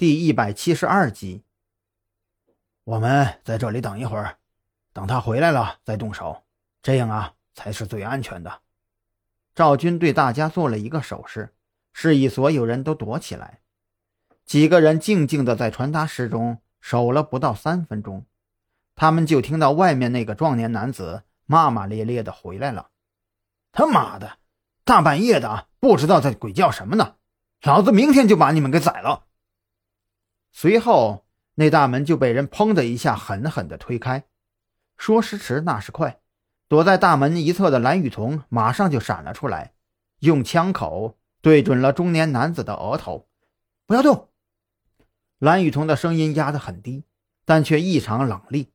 第一百七十二集。我们在这里等一会儿，等他回来了再动手，这样啊才是最安全的。赵军对大家做了一个手势，示意所有人都躲起来。几个人静静的在传达室中守了不到三分钟，他们就听到外面那个壮年男子骂骂咧咧的回来了：“他妈的，大半夜的，不知道在鬼叫什么呢！老子明天就把你们给宰了！”随后，那大门就被人砰的一下狠狠地推开。说时迟，那时快，躲在大门一侧的蓝雨桐马上就闪了出来，用枪口对准了中年男子的额头：“不要动！”蓝雨桐的声音压得很低，但却异常冷厉。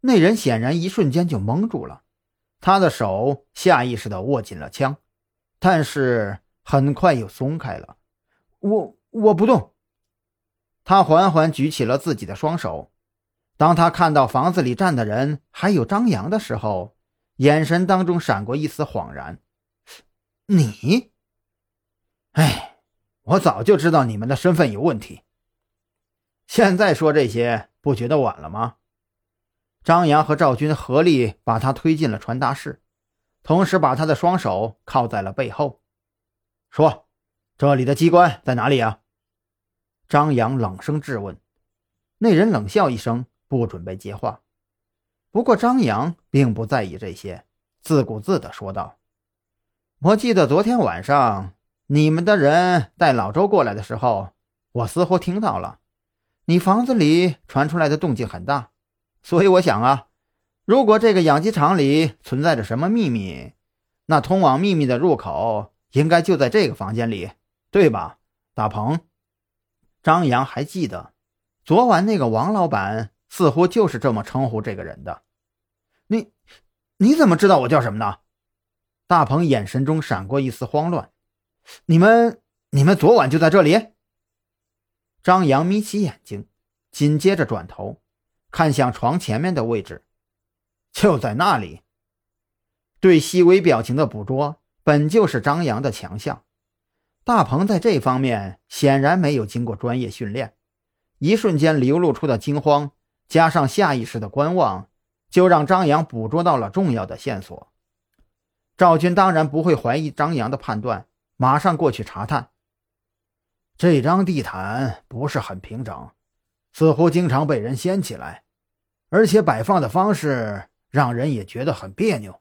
那人显然一瞬间就懵住了，他的手下意识地握紧了枪，但是很快又松开了。“我我不动。”他缓缓举起了自己的双手，当他看到房子里站的人还有张扬的时候，眼神当中闪过一丝恍然。你，哎，我早就知道你们的身份有问题。现在说这些，不觉得晚了吗？张扬和赵军合力把他推进了传达室，同时把他的双手靠在了背后，说：“这里的机关在哪里啊？”张扬冷声质问，那人冷笑一声，不准备接话。不过张扬并不在意这些，自顾自地说道：“我记得昨天晚上你们的人带老周过来的时候，我似乎听到了你房子里传出来的动静很大，所以我想啊，如果这个养鸡场里存在着什么秘密，那通往秘密的入口应该就在这个房间里，对吧，大鹏？”张扬还记得，昨晚那个王老板似乎就是这么称呼这个人的。你，你怎么知道我叫什么呢？大鹏眼神中闪过一丝慌乱。你们，你们昨晚就在这里？张扬眯起眼睛，紧接着转头看向床前面的位置，就在那里。对细微表情的捕捉本就是张扬的强项。大鹏在这方面显然没有经过专业训练，一瞬间流露出的惊慌，加上下意识的观望，就让张扬捕捉到了重要的线索。赵军当然不会怀疑张扬的判断，马上过去查探。这张地毯不是很平整，似乎经常被人掀起来，而且摆放的方式让人也觉得很别扭。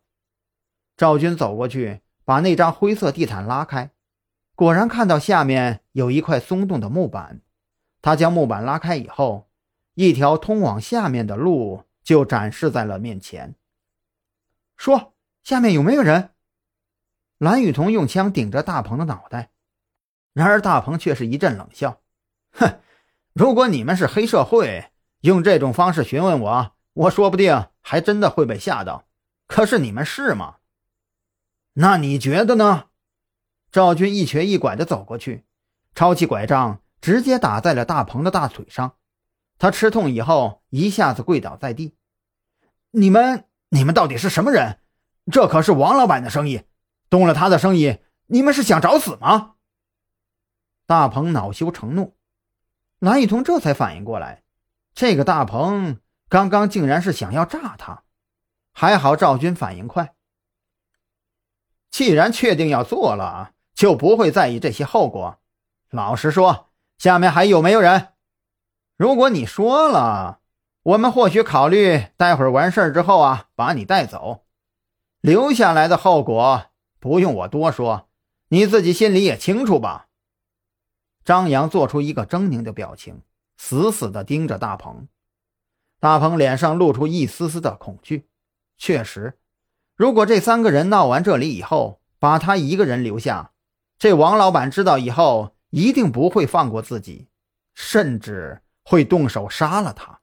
赵军走过去，把那张灰色地毯拉开。果然看到下面有一块松动的木板，他将木板拉开以后，一条通往下面的路就展示在了面前。说：“下面有没有人？”蓝雨桐用枪顶着大鹏的脑袋，然而大鹏却是一阵冷笑：“哼，如果你们是黑社会，用这种方式询问我，我说不定还真的会被吓到。可是你们是吗？那你觉得呢？”赵军一瘸一拐地走过去，抄起拐杖，直接打在了大鹏的大腿上。他吃痛以后，一下子跪倒在地。你们，你们到底是什么人？这可是王老板的生意，动了他的生意，你们是想找死吗？大鹏恼羞成怒，蓝雨桐这才反应过来，这个大鹏刚刚竟然是想要炸他。还好赵军反应快，既然确定要做了。就不会在意这些后果。老实说，下面还有没有人？如果你说了，我们或许考虑待会儿完事儿之后啊，把你带走。留下来的后果不用我多说，你自己心里也清楚吧。张扬做出一个狰狞的表情，死死地盯着大鹏。大鹏脸上露出一丝丝的恐惧。确实，如果这三个人闹完这里以后，把他一个人留下。这王老板知道以后，一定不会放过自己，甚至会动手杀了他。